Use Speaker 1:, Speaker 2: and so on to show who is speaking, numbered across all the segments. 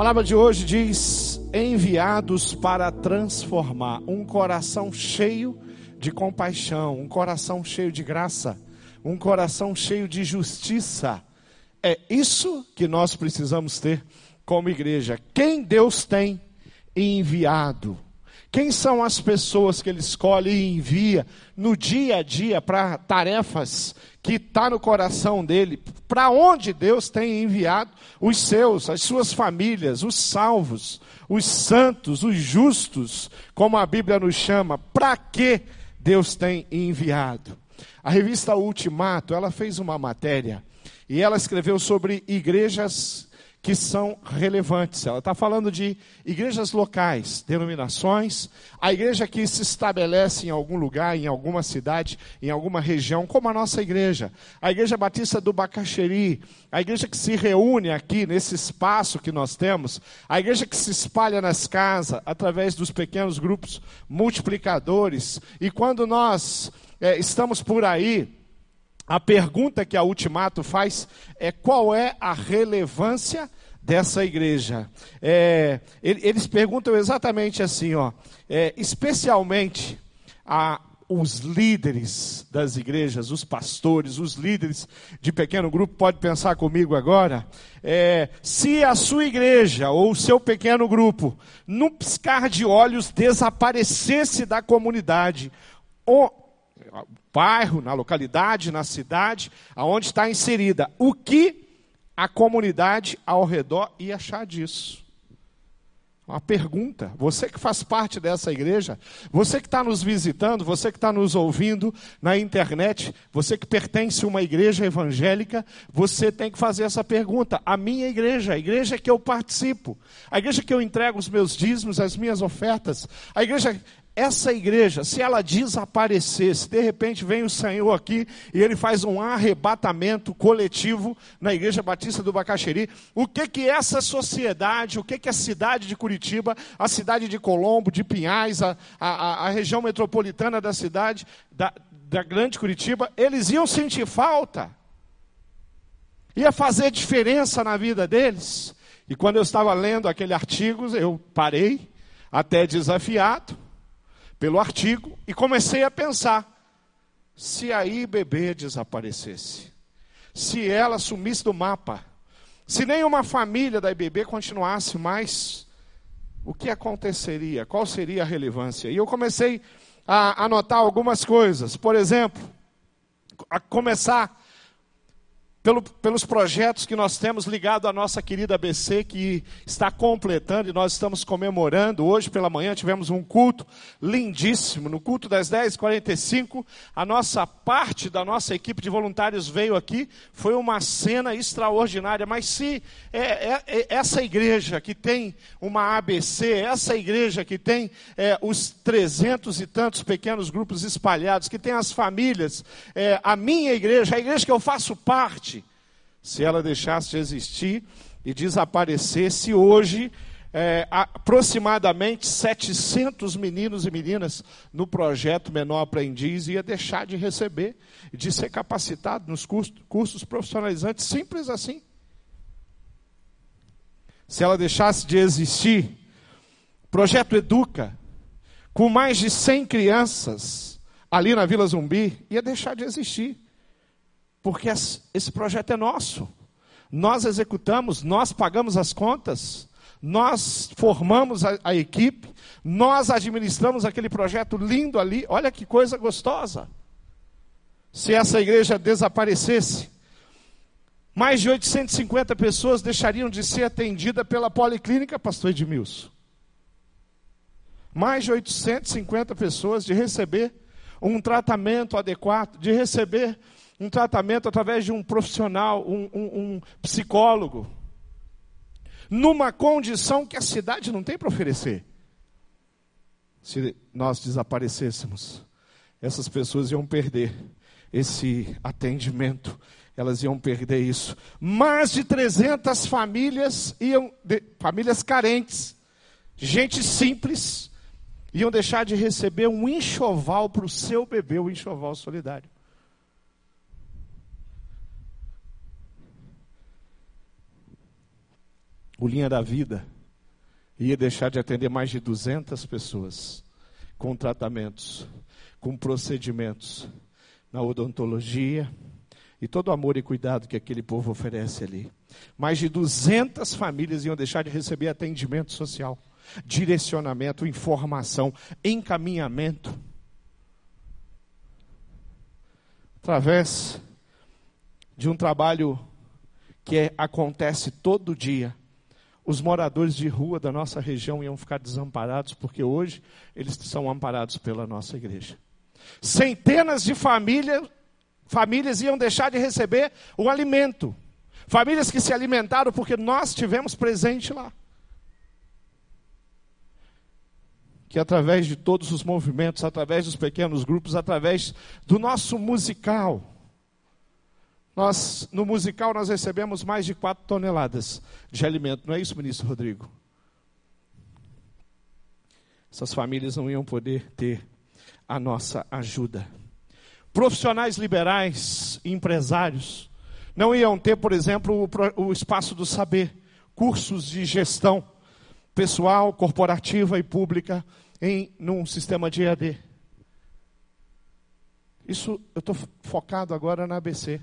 Speaker 1: palavra de hoje diz: enviados para transformar um coração cheio de compaixão, um coração cheio de graça, um coração cheio de justiça. É isso que nós precisamos ter como igreja. Quem Deus tem enviado? Quem são as pessoas que Ele escolhe e envia no dia a dia para tarefas que está no coração dele? Para onde Deus tem enviado os seus, as suas famílias, os salvos, os santos, os justos, como a Bíblia nos chama? Para que Deus tem enviado? A revista Ultimato, ela fez uma matéria e ela escreveu sobre igrejas que são relevantes. Ela está falando de igrejas locais, denominações, a igreja que se estabelece em algum lugar, em alguma cidade, em alguma região, como a nossa igreja, a Igreja Batista do Bacaxeri, a igreja que se reúne aqui nesse espaço que nós temos, a igreja que se espalha nas casas através dos pequenos grupos multiplicadores, e quando nós é, estamos por aí, a pergunta que a Ultimato faz é qual é a relevância dessa igreja. É, eles perguntam exatamente assim, ó, é, especialmente a, os líderes das igrejas, os pastores, os líderes de pequeno grupo, pode pensar comigo agora, é, se a sua igreja ou o seu pequeno grupo, num piscar de olhos, desaparecesse da comunidade, ou, bairro, na localidade, na cidade, aonde está inserida. O que a comunidade ao redor ia achar disso? Uma pergunta. Você que faz parte dessa igreja, você que está nos visitando, você que está nos ouvindo na internet, você que pertence a uma igreja evangélica, você tem que fazer essa pergunta. A minha igreja, a igreja que eu participo, a igreja que eu entrego os meus dízimos, as minhas ofertas, a igreja essa igreja, se ela desaparecer, se de repente vem o Senhor aqui e ele faz um arrebatamento coletivo na igreja batista do Bacaxeri, o que que essa sociedade, o que que a cidade de Curitiba, a cidade de Colombo, de Pinhais, a, a, a região metropolitana da cidade, da, da grande Curitiba, eles iam sentir falta, ia fazer diferença na vida deles. E quando eu estava lendo aquele artigo, eu parei, até desafiado, pelo artigo e comecei a pensar: se a IBB desaparecesse, se ela sumisse do mapa, se nenhuma família da IBB continuasse mais, o que aconteceria? Qual seria a relevância? E eu comecei a anotar algumas coisas. Por exemplo, a começar pelo, pelos projetos que nós temos ligado à nossa querida ABC, que está completando e nós estamos comemorando. Hoje pela manhã tivemos um culto lindíssimo. No culto das 10h45, a nossa parte da nossa equipe de voluntários veio aqui. Foi uma cena extraordinária. Mas se é, é, é essa igreja que tem uma ABC, essa igreja que tem é, os trezentos e tantos pequenos grupos espalhados, que tem as famílias, é, a minha igreja, a igreja que eu faço parte, se ela deixasse de existir e desaparecesse hoje, é, aproximadamente 700 meninos e meninas no projeto Menor Aprendiz ia deixar de receber, de ser capacitado nos cursos, cursos profissionalizantes, simples assim. Se ela deixasse de existir, projeto Educa, com mais de 100 crianças ali na Vila Zumbi, ia deixar de existir. Porque esse projeto é nosso. Nós executamos, nós pagamos as contas, nós formamos a, a, equipe, nós administramos aquele projeto lindo ali. Olha que coisa gostosa. Se essa igreja desaparecesse, mais de 850 pessoas deixariam de ser atendidas pela policlínica, pastor Edmilson. Mais de 850 pessoas de receber um tratamento adequado, de receber um tratamento através de um profissional, um, um, um psicólogo, numa condição que a cidade não tem para oferecer. Se nós desaparecêssemos, essas pessoas iam perder esse atendimento, elas iam perder isso. Mais de 300 famílias iam, de, famílias carentes, gente simples, iam deixar de receber um enxoval para o seu bebê, o um enxoval solidário. O Linha da Vida ia deixar de atender mais de 200 pessoas com tratamentos, com procedimentos na odontologia e todo o amor e cuidado que aquele povo oferece ali. Mais de 200 famílias iam deixar de receber atendimento social, direcionamento, informação, encaminhamento. Através de um trabalho que acontece todo dia, os moradores de rua da nossa região iam ficar desamparados, porque hoje eles são amparados pela nossa igreja. Centenas de famílias, famílias iam deixar de receber o alimento. Famílias que se alimentaram porque nós tivemos presente lá. Que através de todos os movimentos, através dos pequenos grupos, através do nosso musical, nós, no musical, nós recebemos mais de 4 toneladas de alimento. Não é isso, ministro Rodrigo? Essas famílias não iam poder ter a nossa ajuda. Profissionais liberais empresários não iam ter, por exemplo, o, o espaço do saber, cursos de gestão pessoal, corporativa e pública em num sistema de EAD. Isso eu estou focado agora na ABC.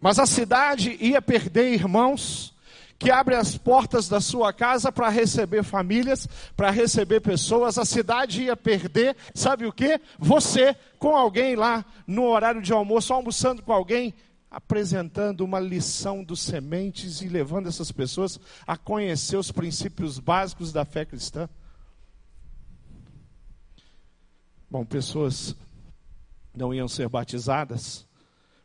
Speaker 1: Mas a cidade ia perder irmãos que abre as portas da sua casa para receber famílias, para receber pessoas. A cidade ia perder, sabe o que? Você com alguém lá no horário de almoço, almoçando com alguém, apresentando uma lição dos sementes e levando essas pessoas a conhecer os princípios básicos da fé cristã. Bom, pessoas não iam ser batizadas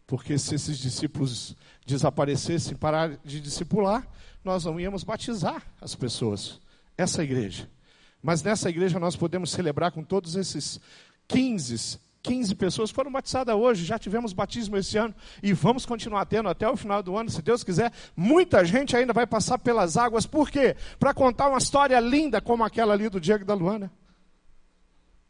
Speaker 1: porque se esses discípulos desaparecessem, parar de discipular, nós não íamos batizar as pessoas. Essa igreja. Mas nessa igreja nós podemos celebrar com todos esses 15, 15 pessoas foram batizadas hoje, já tivemos batismo esse ano e vamos continuar tendo até o final do ano, se Deus quiser. Muita gente ainda vai passar pelas águas, por quê? Para contar uma história linda como aquela ali do Diego da Luana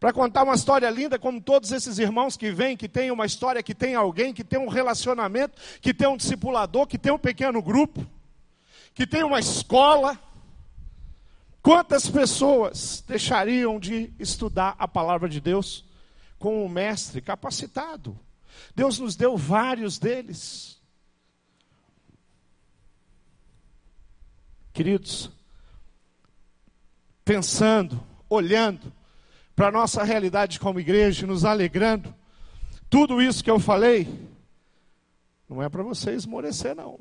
Speaker 1: para contar uma história linda, como todos esses irmãos que vêm, que tem uma história, que tem alguém, que tem um relacionamento, que tem um discipulador, que tem um pequeno grupo, que tem uma escola. Quantas pessoas deixariam de estudar a palavra de Deus com um mestre capacitado? Deus nos deu vários deles. Queridos, pensando, olhando, para a nossa realidade como igreja, nos alegrando. Tudo isso que eu falei, não é para você esmorecer, não.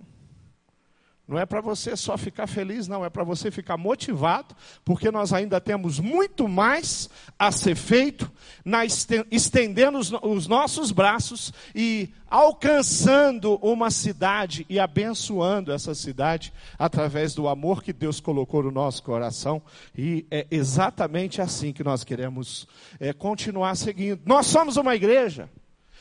Speaker 1: Não é para você só ficar feliz, não, é para você ficar motivado, porque nós ainda temos muito mais a ser feito, na, estendendo os, os nossos braços e alcançando uma cidade e abençoando essa cidade através do amor que Deus colocou no nosso coração. E é exatamente assim que nós queremos é, continuar seguindo. Nós somos uma igreja.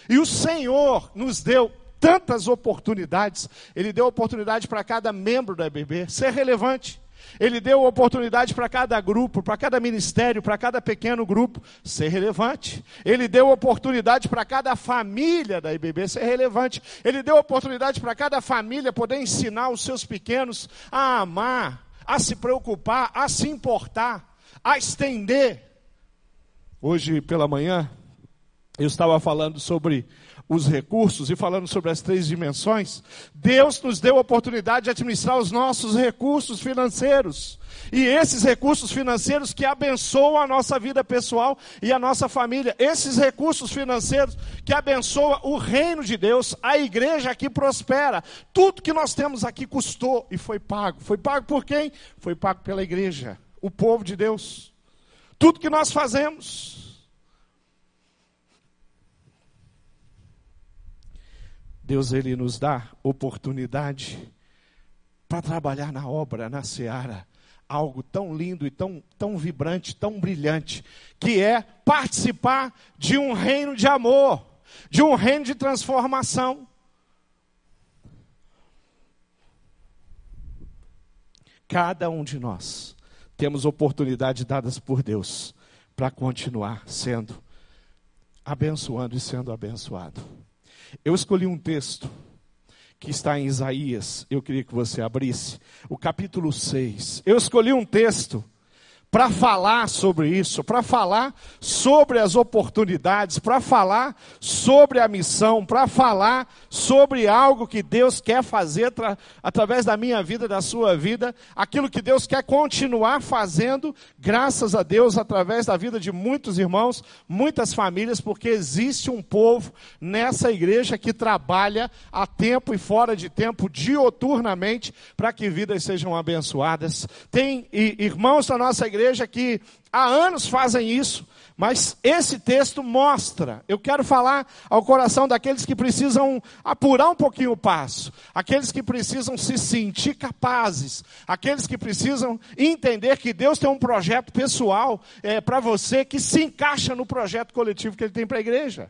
Speaker 1: E o Senhor nos deu tantas oportunidades. Ele deu oportunidade para cada membro da EBB ser relevante. Ele deu oportunidade para cada grupo, para cada ministério, para cada pequeno grupo ser relevante. Ele deu oportunidade para cada família da IBB ser relevante. Ele deu oportunidade para cada família poder ensinar os seus pequenos a amar, a se preocupar, a se importar, a estender. Hoje pela manhã, eu estava falando sobre os recursos e falando sobre as três dimensões, Deus nos deu a oportunidade de administrar os nossos recursos financeiros. E esses recursos financeiros que abençoam a nossa vida pessoal e a nossa família. Esses recursos financeiros que abençoam o reino de Deus, a igreja aqui prospera. Tudo que nós temos aqui custou e foi pago. Foi pago por quem? Foi pago pela igreja, o povo de Deus. Tudo que nós fazemos Deus ele nos dá oportunidade para trabalhar na obra, na seara, algo tão lindo e tão, tão vibrante, tão brilhante, que é participar de um reino de amor, de um reino de transformação. Cada um de nós temos oportunidades dadas por Deus para continuar sendo abençoando e sendo abençoado. Eu escolhi um texto que está em Isaías. Eu queria que você abrisse o capítulo 6. Eu escolhi um texto para falar sobre isso, para falar sobre as oportunidades, para falar sobre a missão, para falar sobre algo que Deus quer fazer através da minha vida, da sua vida, aquilo que Deus quer continuar fazendo, graças a Deus, através da vida de muitos irmãos, muitas famílias, porque existe um povo nessa igreja que trabalha a tempo e fora de tempo, dioturnamente, para que vidas sejam abençoadas. Tem irmãos da nossa igreja igreja que há anos fazem isso, mas esse texto mostra. Eu quero falar ao coração daqueles que precisam apurar um pouquinho o passo, aqueles que precisam se sentir capazes, aqueles que precisam entender que Deus tem um projeto pessoal é, para você que se encaixa no projeto coletivo que Ele tem para a igreja.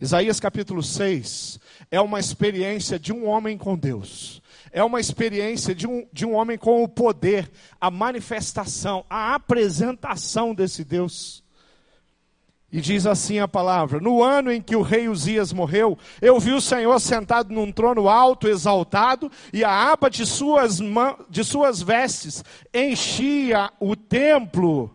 Speaker 1: Isaías capítulo 6 é uma experiência de um homem com Deus é uma experiência de um, de um homem com o poder, a manifestação, a apresentação desse Deus. E diz assim a palavra: No ano em que o rei Uzias morreu, eu vi o Senhor sentado num trono alto, exaltado, e a aba de suas, de suas vestes enchia o templo.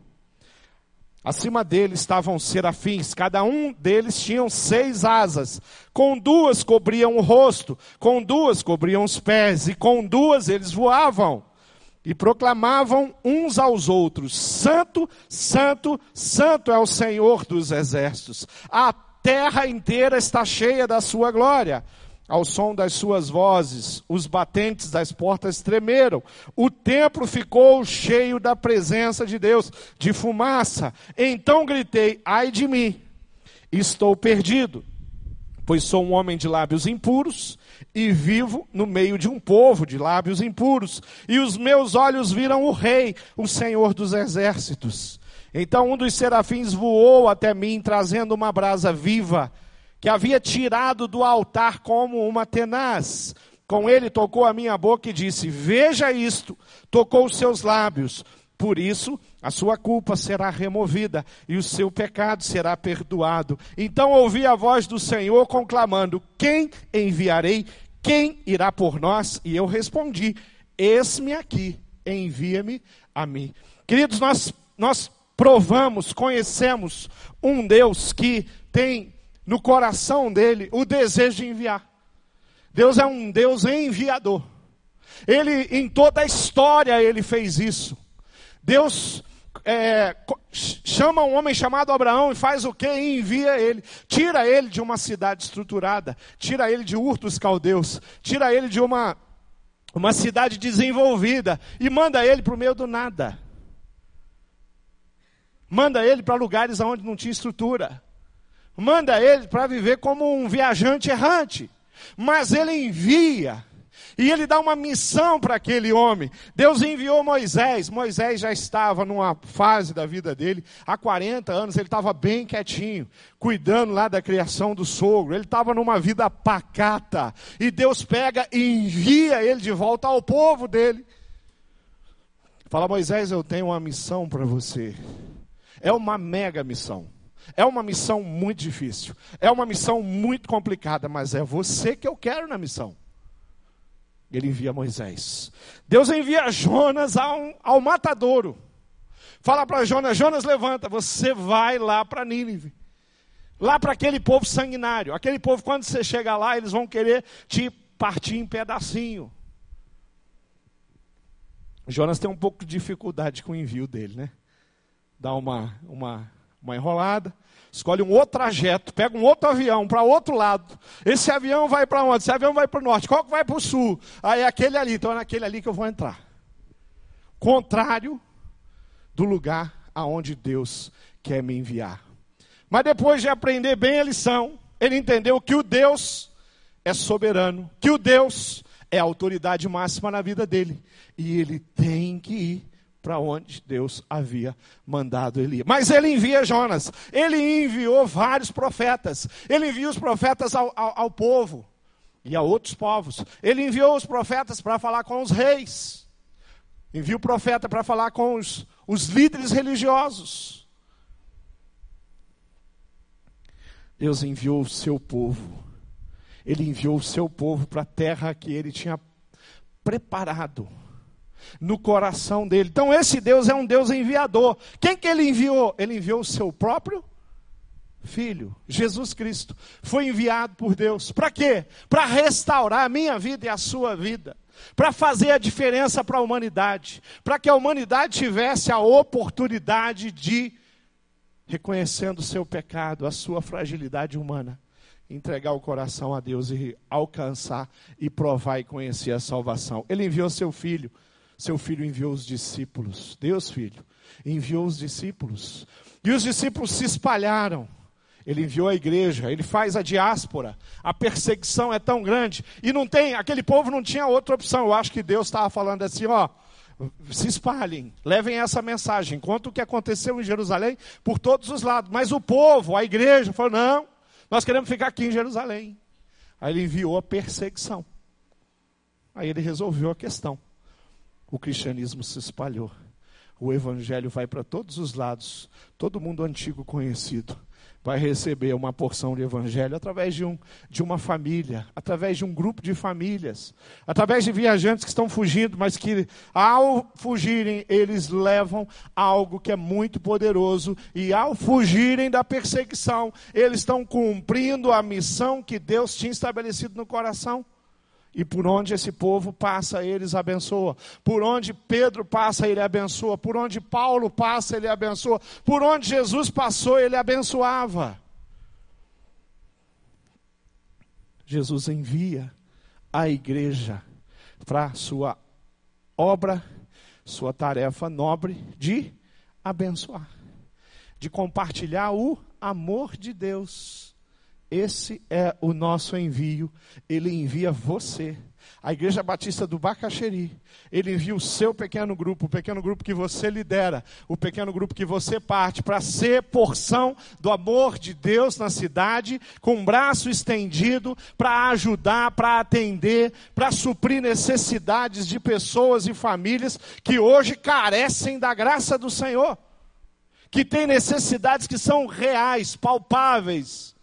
Speaker 1: Acima dele estavam serafins, cada um deles tinha seis asas. Com duas cobriam o rosto, com duas cobriam os pés, e com duas eles voavam. E proclamavam uns aos outros: Santo, Santo, Santo é o Senhor dos exércitos. A terra inteira está cheia da sua glória. Ao som das suas vozes, os batentes das portas tremeram. O templo ficou cheio da presença de Deus, de fumaça. Então gritei: Ai de mim, estou perdido, pois sou um homem de lábios impuros e vivo no meio de um povo de lábios impuros. E os meus olhos viram o Rei, o Senhor dos exércitos. Então um dos serafins voou até mim, trazendo uma brasa viva que havia tirado do altar como uma tenaz. Com ele tocou a minha boca e disse: Veja isto, tocou os seus lábios. Por isso, a sua culpa será removida e o seu pecado será perdoado. Então ouvi a voz do Senhor conclamando: Quem enviarei? Quem irá por nós? E eu respondi: Eis-me aqui, envia-me a mim. Queridos, nós, nós provamos, conhecemos um Deus que tem no coração dele o desejo de enviar. Deus é um Deus enviador. Ele, em toda a história, ele fez isso. Deus é, chama um homem chamado Abraão e faz o que? Envia ele. Tira ele de uma cidade estruturada. Tira ele de Ur dos Caldeus. Tira ele de uma, uma cidade desenvolvida. E manda ele para o meio do nada. Manda ele para lugares onde não tinha estrutura manda ele para viver como um viajante errante. Mas ele envia. E ele dá uma missão para aquele homem. Deus enviou Moisés. Moisés já estava numa fase da vida dele, há 40 anos, ele estava bem quietinho, cuidando lá da criação do sogro. Ele estava numa vida pacata. E Deus pega e envia ele de volta ao povo dele. Fala, Moisés, eu tenho uma missão para você. É uma mega missão. É uma missão muito difícil. É uma missão muito complicada, mas é você que eu quero na missão. Ele envia Moisés. Deus envia Jonas ao, ao matadouro. Fala para Jonas: Jonas, levanta, você vai lá para Nínive. Lá para aquele povo sanguinário. Aquele povo, quando você chega lá, eles vão querer te partir em pedacinho. Jonas tem um pouco de dificuldade com o envio dele, né? Dá uma, uma uma enrolada, escolhe um outro trajeto, pega um outro avião para outro lado. Esse avião vai para onde? Esse avião vai para o norte. Qual que vai para o sul? Aí é aquele ali, então é naquele ali que eu vou entrar. Contrário do lugar aonde Deus quer me enviar. Mas depois de aprender bem a lição, ele entendeu que o Deus é soberano, que o Deus é a autoridade máxima na vida dele. E ele tem que ir para onde Deus havia mandado ele. Mas ele envia Jonas, ele enviou vários profetas, ele envia os profetas ao, ao, ao povo e a outros povos. Ele enviou os profetas para falar com os reis, envia o profeta para falar com os, os líderes religiosos. Deus enviou o seu povo ele enviou o seu povo para a terra que ele tinha preparado no coração dele. Então esse Deus é um Deus enviador. Quem que ele enviou? Ele enviou o seu próprio filho, Jesus Cristo. Foi enviado por Deus. Para quê? Para restaurar a minha vida e a sua vida. Para fazer a diferença para a humanidade. Para que a humanidade tivesse a oportunidade de, reconhecendo o seu pecado, a sua fragilidade humana, entregar o coração a Deus e alcançar e provar e conhecer a salvação. Ele enviou seu filho seu filho enviou os discípulos. Deus, filho, enviou os discípulos. E os discípulos se espalharam. Ele enviou a igreja, ele faz a diáspora. A perseguição é tão grande. E não tem, aquele povo não tinha outra opção. Eu acho que Deus estava falando assim, ó. Se espalhem, levem essa mensagem. Conta o que aconteceu em Jerusalém por todos os lados. Mas o povo, a igreja, falou: não, nós queremos ficar aqui em Jerusalém. Aí ele enviou a perseguição. Aí ele resolveu a questão o cristianismo se espalhou. O evangelho vai para todos os lados. Todo mundo antigo conhecido vai receber uma porção de evangelho através de, um, de uma família, através de um grupo de famílias, através de viajantes que estão fugindo, mas que ao fugirem, eles levam algo que é muito poderoso, e ao fugirem da perseguição, eles estão cumprindo a missão que Deus tinha estabelecido no coração. E por onde esse povo passa, eles abençoa. Por onde Pedro passa, ele abençoa. Por onde Paulo passa, ele abençoa. Por onde Jesus passou, ele abençoava. Jesus envia a igreja para sua obra, sua tarefa nobre de abençoar, de compartilhar o amor de Deus esse é o nosso envio. Ele envia você. A Igreja Batista do Bacaxeri. Ele envia o seu pequeno grupo, o pequeno grupo que você lidera, o pequeno grupo que você parte, para ser porção do amor de Deus na cidade, com um braço estendido, para ajudar, para atender, para suprir necessidades de pessoas e famílias que hoje carecem da graça do Senhor, que têm necessidades que são reais, palpáveis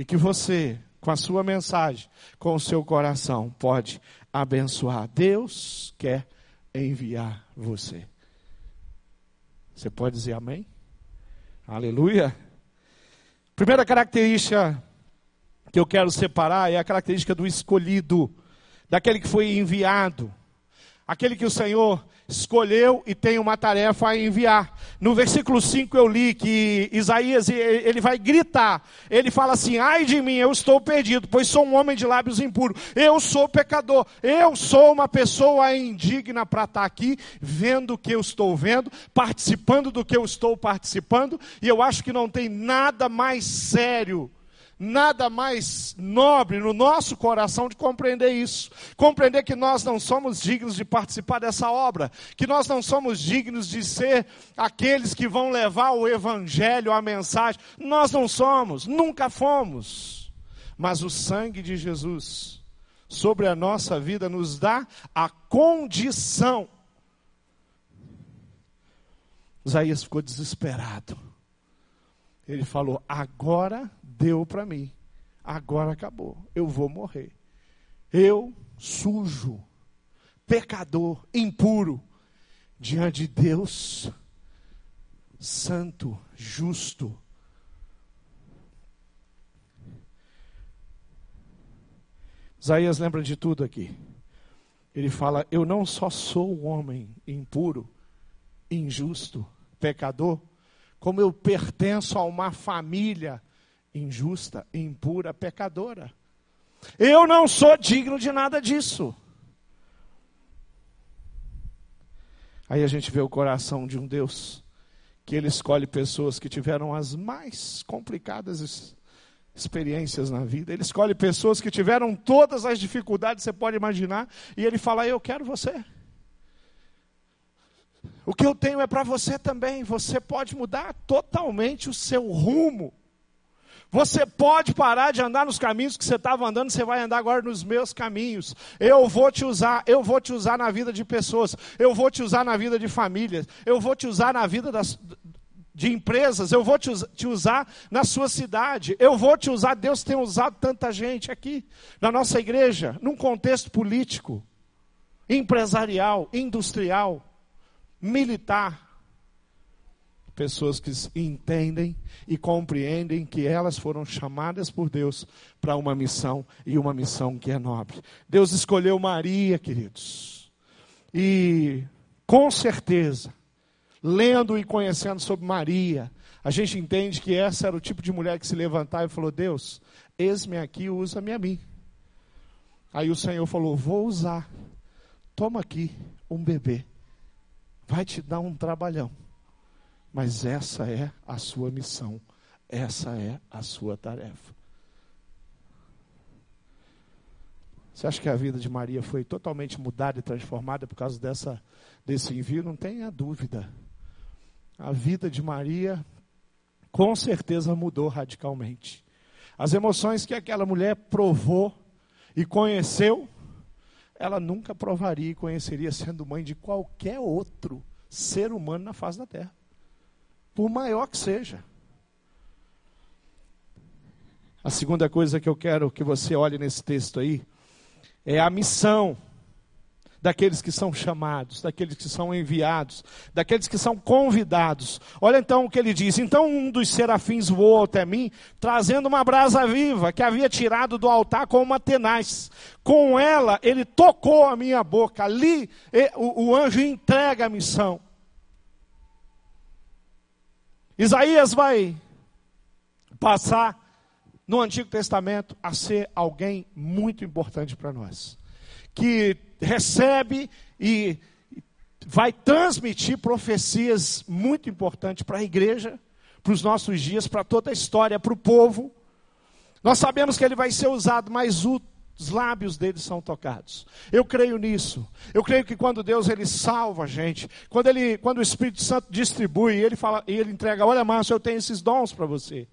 Speaker 1: e que você, com a sua mensagem, com o seu coração, pode abençoar. Deus quer enviar você. Você pode dizer amém? Aleluia. Primeira característica que eu quero separar é a característica do escolhido, daquele que foi enviado, aquele que o Senhor escolheu e tem uma tarefa a enviar. No versículo 5 eu li que Isaías ele vai gritar. Ele fala assim: "Ai de mim, eu estou perdido, pois sou um homem de lábios impuros. Eu sou pecador. Eu sou uma pessoa indigna para estar aqui, vendo o que eu estou vendo, participando do que eu estou participando, e eu acho que não tem nada mais sério nada mais nobre no nosso coração de compreender isso. Compreender que nós não somos dignos de participar dessa obra, que nós não somos dignos de ser aqueles que vão levar o evangelho, a mensagem. Nós não somos, nunca fomos. Mas o sangue de Jesus sobre a nossa vida nos dá a condição. Isaías ficou desesperado. Ele falou: agora deu para mim. Agora acabou. Eu vou morrer. Eu, sujo, pecador, impuro, diante de Deus, santo, justo. Isaías lembra de tudo aqui. Ele fala: Eu não só sou um homem impuro, injusto, pecador, como eu pertenço a uma família injusta, impura, pecadora. Eu não sou digno de nada disso. Aí a gente vê o coração de um Deus que ele escolhe pessoas que tiveram as mais complicadas experiências na vida. Ele escolhe pessoas que tiveram todas as dificuldades que você pode imaginar e ele fala: "Eu quero você". O que eu tenho é para você também. Você pode mudar totalmente o seu rumo. Você pode parar de andar nos caminhos que você estava andando, você vai andar agora nos meus caminhos. Eu vou te usar, eu vou te usar na vida de pessoas, eu vou te usar na vida de famílias, eu vou te usar na vida das, de empresas, eu vou te, te, usar na sua cidade, eu vou te usar. Deus tem usado tanta gente aqui na nossa igreja, num contexto político, empresarial, industrial, militar. Pessoas que entendem e compreendem que elas foram chamadas por Deus para uma missão e uma missão que é nobre. Deus escolheu Maria, queridos, e com certeza lendo e conhecendo sobre Maria, a gente entende que essa era o tipo de mulher que se levantava e falou: Deus, eis-me aqui, usa-me a mim. Aí o Senhor falou: Vou usar, toma aqui um bebê, vai te dar um trabalhão, mas essa é a sua missão, essa é a sua tarefa. Você acha que a vida de Maria foi totalmente mudada e transformada por causa dessa, desse envio? Não tenha dúvida a vida de Maria com certeza mudou radicalmente. As emoções que aquela mulher provou e conheceu, ela nunca provaria e conheceria sendo mãe de qualquer outro ser humano na face da terra, por maior que seja. A segunda coisa que eu quero que você olhe nesse texto aí é a missão daqueles que são chamados, daqueles que são enviados, daqueles que são convidados. Olha então o que ele diz: Então um dos serafins voou até mim, trazendo uma brasa viva que havia tirado do altar com uma tenaz. Com ela ele tocou a minha boca. Ali o, o anjo entrega a missão. Isaías vai passar no Antigo Testamento a ser alguém muito importante para nós. Que recebe e vai transmitir profecias muito importantes para a igreja, para os nossos dias, para toda a história, para o povo. Nós sabemos que ele vai ser usado, mas os lábios dele são tocados. Eu creio nisso. Eu creio que quando Deus ele salva a gente, quando ele, quando o Espírito Santo distribui, ele fala, e ele entrega, olha, Márcio, eu tenho esses dons para você.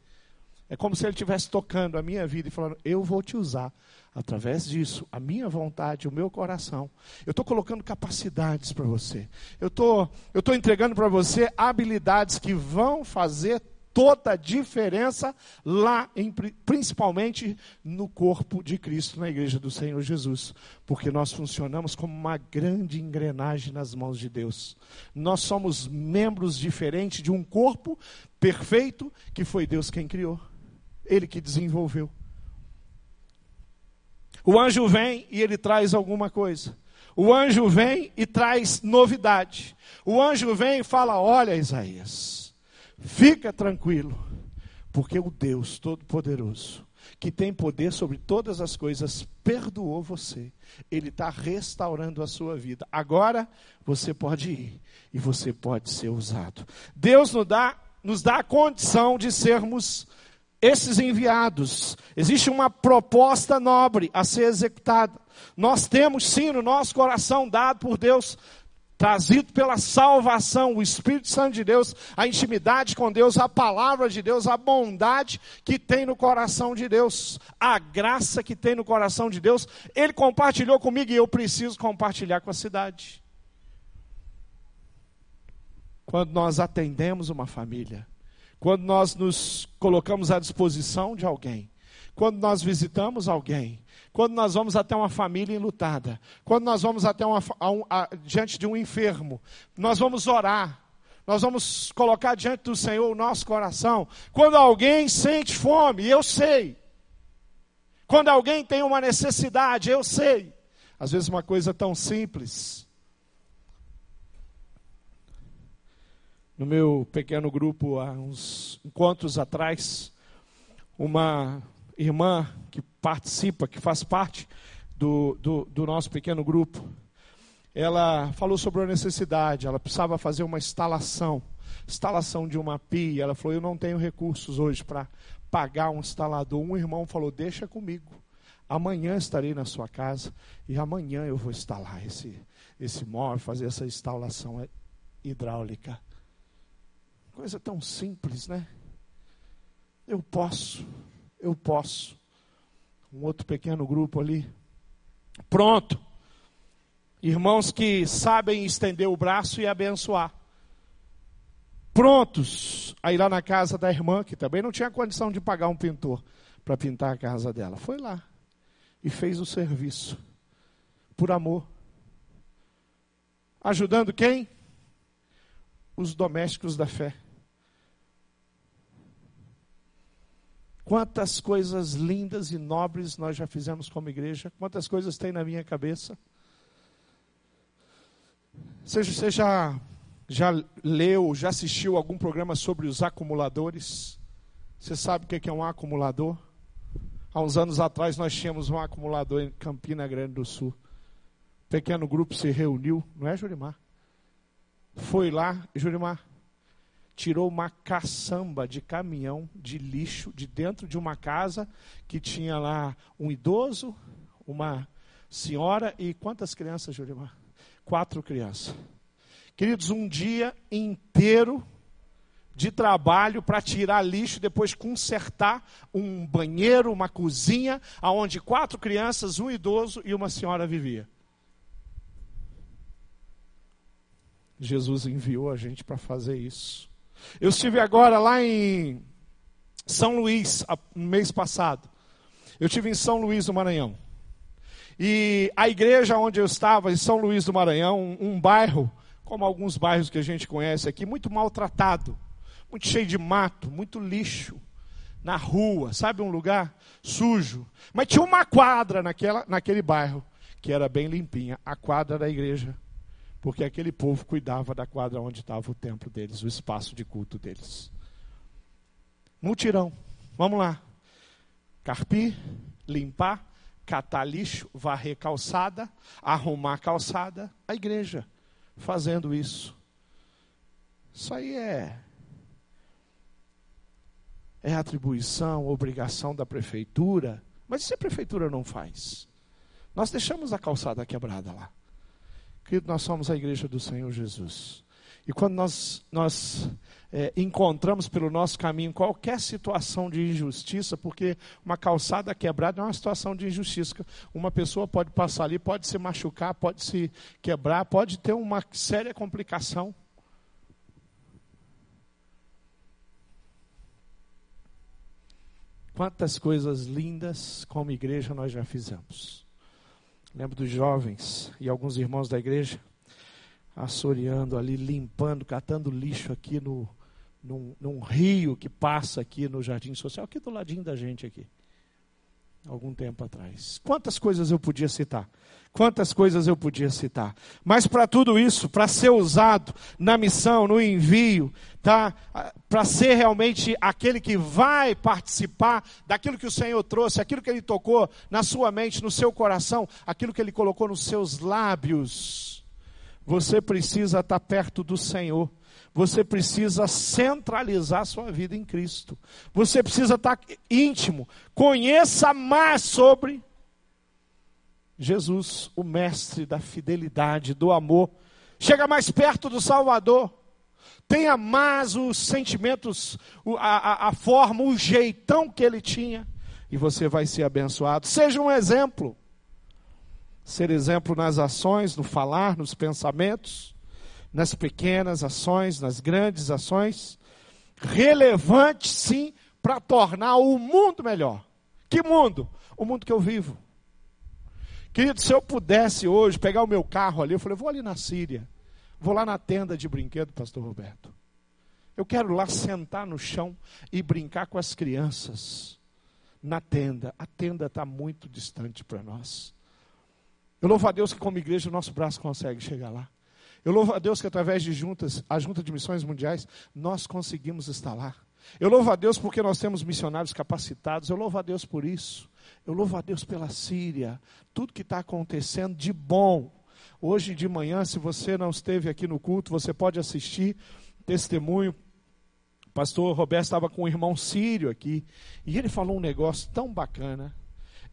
Speaker 1: É como se ele estivesse tocando a minha vida e falando, eu vou te usar através disso, a minha vontade, o meu coração. Eu estou colocando capacidades para você. Eu tô, estou entregando para você habilidades que vão fazer toda a diferença lá, em, principalmente no corpo de Cristo, na igreja do Senhor Jesus. Porque nós funcionamos como uma grande engrenagem nas mãos de Deus. Nós somos membros diferentes de um corpo perfeito que foi Deus quem criou. Ele que desenvolveu. O anjo vem e ele traz alguma coisa. O anjo vem e traz novidade. O anjo vem e fala: Olha, Isaías, fica tranquilo, porque o Deus Todo-Poderoso, que tem poder sobre todas as coisas, perdoou você. Ele está restaurando a sua vida. Agora você pode ir e você pode ser usado. Deus nos dá, nos dá a condição de sermos esses enviados, existe uma proposta nobre a ser executada. Nós temos sim no nosso coração dado por Deus, trazido pela salvação, o Espírito Santo de Deus, a intimidade com Deus, a palavra de Deus, a bondade que tem no coração de Deus, a graça que tem no coração de Deus. Ele compartilhou comigo e eu preciso compartilhar com a cidade. Quando nós atendemos uma família, quando nós nos colocamos à disposição de alguém, quando nós visitamos alguém, quando nós vamos até uma família enlutada, quando nós vamos até uma, a um, a, diante de um enfermo, nós vamos orar, nós vamos colocar diante do Senhor o nosso coração. Quando alguém sente fome, eu sei. Quando alguém tem uma necessidade, eu sei. Às vezes uma coisa tão simples no meu pequeno grupo há uns encontros atrás, uma irmã que participa, que faz parte do, do, do, nosso pequeno grupo, ela falou sobre a necessidade, ela precisava fazer uma instalação, instalação de uma pia. Ela falou: Eu não tenho recursos hoje para pagar um instalador. Um irmão falou: Deixa comigo. Amanhã estarei na sua casa e amanhã eu vou instalar esse, esse móvel, fazer essa instalação hidráulica. Coisa tão simples, né? Eu posso, eu posso. Um outro pequeno grupo ali. Pronto. Irmãos que sabem estender o braço e abençoar. prontos a ir lá na casa da irmã, que também não tinha condição de pagar um pintor para pintar a casa dela. Foi lá e fez o serviço por amor. Ajudando quem? Os domésticos da fé. Quantas coisas lindas e nobres nós já fizemos como igreja, quantas coisas tem na minha cabeça. Você, você já, já leu, já assistiu algum programa sobre os acumuladores? Você sabe o que é um acumulador? Há uns anos atrás nós tínhamos um acumulador em Campina Grande do Sul. Um pequeno grupo se reuniu, não é, Jurimar? Foi lá, Jurimar, tirou uma caçamba de caminhão de lixo de dentro de uma casa que tinha lá um idoso, uma senhora e quantas crianças, Jurimar? Quatro crianças. Queridos, um dia inteiro de trabalho para tirar lixo, depois consertar um banheiro, uma cozinha, aonde quatro crianças, um idoso e uma senhora vivia. Jesus enviou a gente para fazer isso. Eu estive agora lá em São Luís, no mês passado. Eu estive em São Luís do Maranhão. E a igreja onde eu estava, em São Luís do Maranhão, um, um bairro, como alguns bairros que a gente conhece aqui, muito maltratado, muito cheio de mato, muito lixo na rua, sabe um lugar sujo. Mas tinha uma quadra naquela, naquele bairro que era bem limpinha, a quadra da igreja porque aquele povo cuidava da quadra onde estava o templo deles, o espaço de culto deles. Mutirão, vamos lá. Carpir, limpar, catar lixo, varrer calçada, arrumar calçada, a igreja fazendo isso. Isso aí é é atribuição, obrigação da prefeitura, mas se a prefeitura não faz? Nós deixamos a calçada quebrada lá. Querido, nós somos a igreja do Senhor Jesus. E quando nós, nós é, encontramos pelo nosso caminho qualquer situação de injustiça, porque uma calçada quebrada é uma situação de injustiça. Uma pessoa pode passar ali, pode se machucar, pode se quebrar, pode ter uma séria complicação. Quantas coisas lindas como igreja nós já fizemos. Lembro dos jovens e alguns irmãos da igreja assoreando ali, limpando, catando lixo aqui no, num, num, rio que passa aqui no Jardim Social, aqui do ladinho da gente aqui. Algum tempo atrás. Quantas coisas eu podia citar? Quantas coisas eu podia citar? Mas para tudo isso, para ser usado na missão, no envio, tá? Para ser realmente aquele que vai participar daquilo que o Senhor trouxe, aquilo que ele tocou na sua mente, no seu coração, aquilo que ele colocou nos seus lábios. Você precisa estar perto do Senhor. Você precisa centralizar sua vida em Cristo. Você precisa estar íntimo. Conheça mais sobre Jesus, o mestre da fidelidade, do amor. Chega mais perto do Salvador. Tenha mais os sentimentos, a, a, a forma, o jeitão que ele tinha. E você vai ser abençoado. Seja um exemplo. Ser exemplo nas ações, no falar, nos pensamentos, nas pequenas ações, nas grandes ações. Relevante, sim, para tornar o mundo melhor. Que mundo? O mundo que eu vivo. Querido, se eu pudesse hoje pegar o meu carro ali, eu falei, vou ali na Síria, vou lá na tenda de brinquedo, pastor Roberto. Eu quero lá sentar no chão e brincar com as crianças na tenda. A tenda está muito distante para nós. Eu louvo a Deus que, como igreja, o nosso braço consegue chegar lá. Eu louvo a Deus que, através de juntas, a Junta de Missões Mundiais, nós conseguimos estar lá. Eu louvo a Deus porque nós temos missionários capacitados. Eu louvo a Deus por isso. Eu louvo a Deus pela Síria. Tudo que está acontecendo de bom. Hoje de manhã, se você não esteve aqui no culto, você pode assistir testemunho. O pastor Roberto estava com um irmão sírio aqui. E ele falou um negócio tão bacana.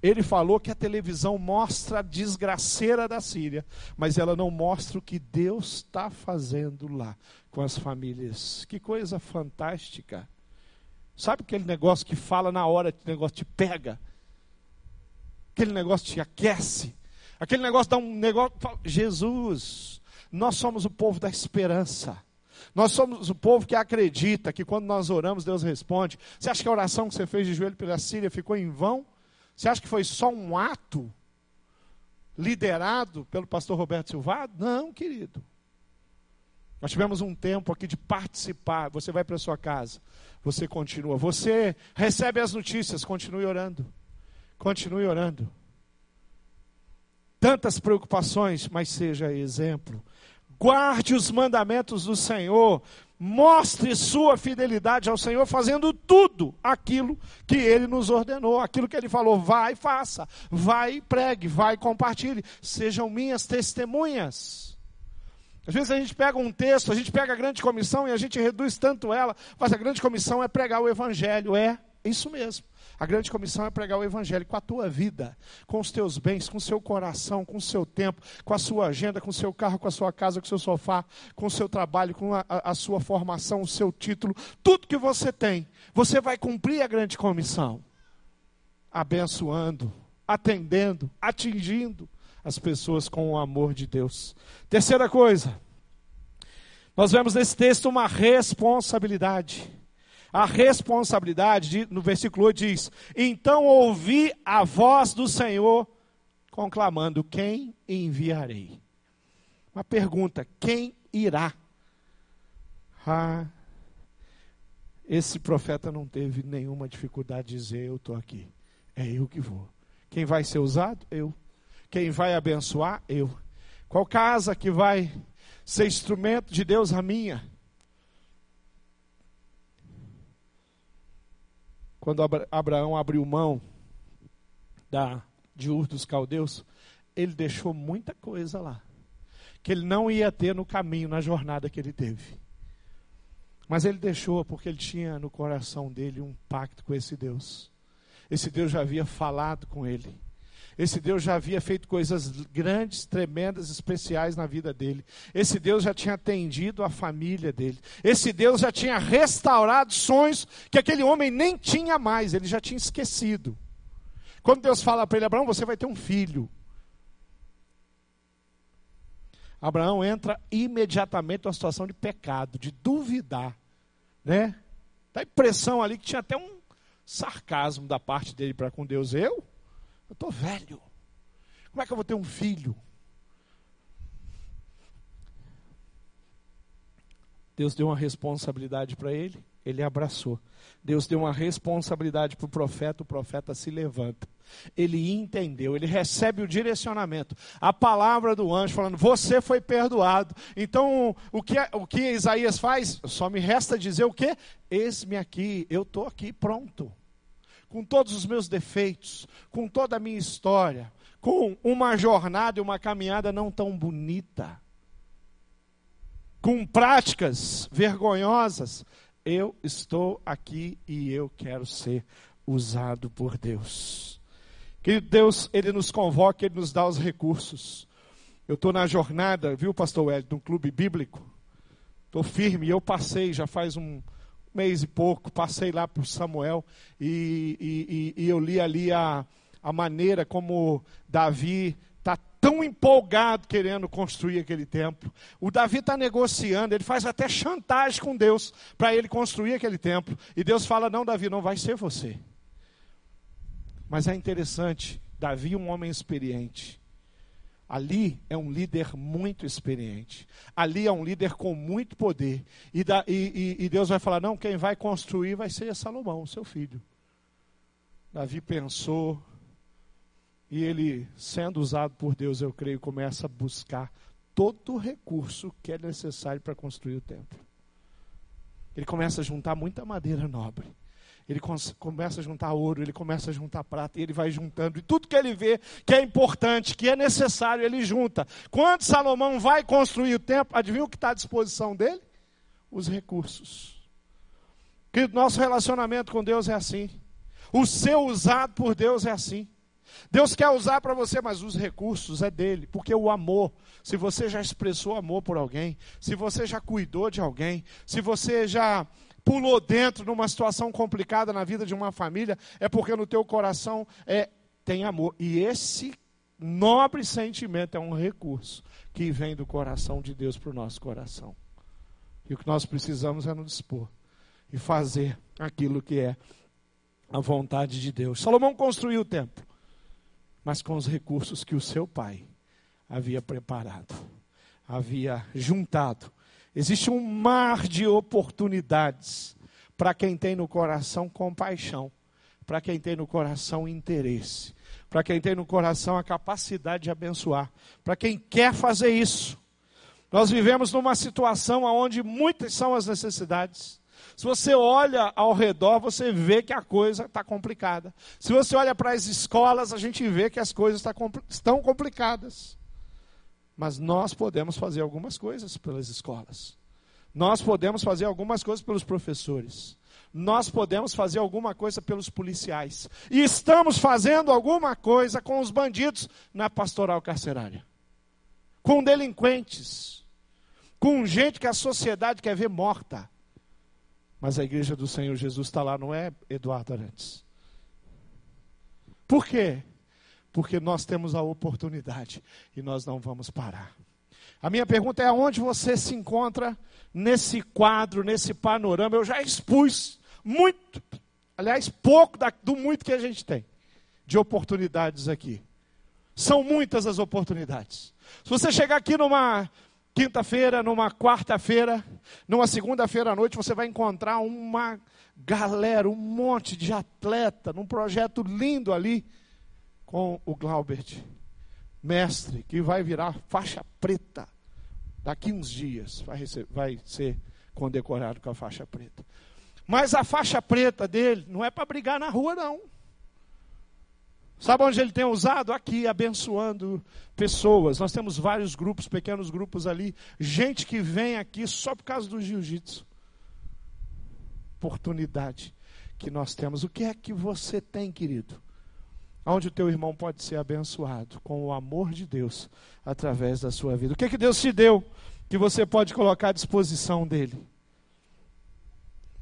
Speaker 1: Ele falou que a televisão mostra a desgraceira da Síria, mas ela não mostra o que Deus está fazendo lá com as famílias. Que coisa fantástica. Sabe aquele negócio que fala na hora, que negócio te pega? Aquele negócio te aquece? Aquele negócio dá um negócio. Jesus, nós somos o povo da esperança. Nós somos o povo que acredita que quando nós oramos, Deus responde. Você acha que a oração que você fez de joelho pela Síria ficou em vão? Você acha que foi só um ato liderado pelo pastor Roberto Silvado? Não, querido. Nós tivemos um tempo aqui de participar. Você vai para sua casa, você continua. Você recebe as notícias, continue orando. Continue orando. Tantas preocupações, mas seja exemplo. Guarde os mandamentos do Senhor. Mostre sua fidelidade ao Senhor, fazendo tudo aquilo que Ele nos ordenou, aquilo que Ele falou. Vai, faça. Vai, pregue. Vai, compartilhe. Sejam minhas testemunhas. Às vezes a gente pega um texto, a gente pega a grande comissão e a gente reduz tanto ela, mas a grande comissão é pregar o Evangelho. É isso mesmo. A grande comissão é pregar o evangelho com a tua vida, com os teus bens, com o seu coração, com o seu tempo, com a sua agenda, com o seu carro, com a sua casa, com o seu sofá, com o seu trabalho, com a, a sua formação, o seu título, tudo que você tem. Você vai cumprir a grande comissão, abençoando, atendendo, atingindo as pessoas com o amor de Deus. Terceira coisa, nós vemos nesse texto uma responsabilidade. A responsabilidade, no versículo 8 diz: Então ouvi a voz do Senhor conclamando: Quem enviarei? Uma pergunta: quem irá? Ah, esse profeta não teve nenhuma dificuldade de dizer: Eu estou aqui, é eu que vou. Quem vai ser usado? Eu. Quem vai abençoar? Eu. Qual casa que vai ser instrumento de Deus? A minha. Quando Abraão abriu mão da, de Ur dos Caldeus, ele deixou muita coisa lá, que ele não ia ter no caminho, na jornada que ele teve. Mas ele deixou porque ele tinha no coração dele um pacto com esse Deus. Esse Deus já havia falado com ele. Esse Deus já havia feito coisas grandes, tremendas, especiais na vida dele. Esse Deus já tinha atendido a família dele. Esse Deus já tinha restaurado sonhos que aquele homem nem tinha mais, ele já tinha esquecido. Quando Deus fala para ele, Abraão, você vai ter um filho. Abraão entra imediatamente numa situação de pecado, de duvidar, né? Dá a impressão ali que tinha até um sarcasmo da parte dele para com Deus. Eu? Eu estou velho. Como é que eu vou ter um filho? Deus deu uma responsabilidade para ele, ele abraçou. Deus deu uma responsabilidade para o profeta, o profeta se levanta. Ele entendeu, ele recebe o direcionamento, a palavra do anjo falando: Você foi perdoado. Então, o que, o que Isaías faz? Só me resta dizer o que? Eis-me aqui, eu estou aqui pronto com todos os meus defeitos, com toda a minha história, com uma jornada e uma caminhada não tão bonita, com práticas vergonhosas, eu estou aqui e eu quero ser usado por Deus. Que Deus, Ele nos convoca, Ele nos dá os recursos. Eu estou na jornada, viu, pastor Hélio, de um clube bíblico. Estou firme, eu passei já faz um, mês e pouco, passei lá por Samuel e, e, e, eu li ali a, a maneira como Davi está tão empolgado querendo construir aquele templo. O Davi está negociando, ele faz até chantagem com Deus para ele construir aquele templo. E Deus fala: Não, Davi, não vai ser você. Mas é interessante, Davi, um homem experiente, Ali é um líder muito experiente. Ali é um líder com muito poder. E, da, e, e, e, Deus vai falar: não, quem vai construir vai ser Salomão, seu filho. Davi pensou. E ele, sendo usado por Deus, eu creio, começa a buscar todo o recurso que é necessário para construir o templo. Ele começa a juntar muita madeira nobre ele começa a juntar ouro, ele começa a juntar prata, e ele vai juntando, e tudo que ele vê que é importante, que é necessário, ele junta. Quando Salomão vai construir o templo, adivinha o que está à disposição dele? Os recursos. Que nosso relacionamento com Deus é assim. O seu usado por Deus é assim. Deus quer usar para você, mas os recursos é dele, porque o amor, se você já expressou amor por alguém, se você já cuidou de alguém, se você já pulou dentro numa situação complicada na vida de uma família, é porque no teu coração é, tem amor. E esse nobre sentimento é um recurso que vem do coração de Deus para o nosso coração. E o que nós precisamos é nos dispor e fazer aquilo que é a vontade de Deus. Salomão construiu o templo, mas com os recursos que o seu pai havia preparado, havia juntado. Existe um mar de oportunidades para quem tem no coração compaixão, para quem tem no coração interesse, para quem tem no coração a capacidade de abençoar, para quem quer fazer isso. Nós vivemos numa situação onde muitas são as necessidades. Se você olha ao redor, você vê que a coisa está complicada. Se você olha para as escolas, a gente vê que as coisas tá estão complicadas. Mas nós podemos fazer algumas coisas pelas escolas. Nós podemos fazer algumas coisas pelos professores. Nós podemos fazer alguma coisa pelos policiais. E estamos fazendo alguma coisa com os bandidos na pastoral carcerária. Com delinquentes com gente que a sociedade quer ver morta. Mas a igreja do Senhor Jesus está lá, não é Eduardo Arantes? Por quê? Porque nós temos a oportunidade e nós não vamos parar. A minha pergunta é: aonde você se encontra nesse quadro, nesse panorama? Eu já expus muito, aliás, pouco da, do muito que a gente tem de oportunidades aqui. São muitas as oportunidades. Se você chegar aqui numa quinta-feira, numa quarta-feira, numa segunda-feira à noite, você vai encontrar uma galera, um monte de atleta, num projeto lindo ali, com o Glaubert, mestre, que vai virar faixa preta. Daqui uns dias vai, vai ser condecorado com a faixa preta. Mas a faixa preta dele não é para brigar na rua, não. Sabe onde ele tem usado? Aqui, abençoando pessoas. Nós temos vários grupos, pequenos grupos ali. Gente que vem aqui só por causa do jiu-jitsu. Oportunidade que nós temos. O que é que você tem, querido? Onde o teu irmão pode ser abençoado com o amor de Deus através da sua vida. O que é que Deus te deu que você pode colocar à disposição dele?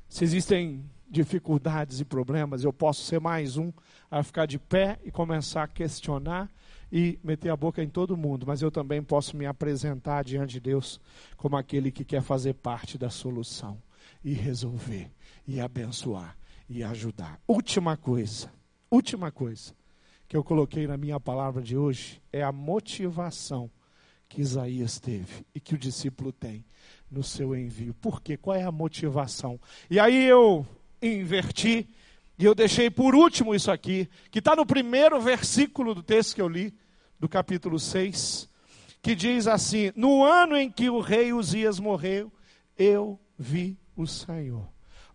Speaker 1: Se existem dificuldades e problemas, eu posso ser mais um a ficar de pé e começar a questionar e meter a boca em todo mundo, mas eu também posso me apresentar diante de Deus como aquele que quer fazer parte da solução e resolver e abençoar e ajudar. Última coisa, última coisa que eu coloquei na minha palavra de hoje é a motivação que Isaías teve e que o discípulo tem no seu envio. Por quê? Qual é a motivação? E aí eu inverti. E eu deixei por último isso aqui, que está no primeiro versículo do texto que eu li, do capítulo 6, que diz assim: No ano em que o rei Uzias morreu, eu vi o Senhor.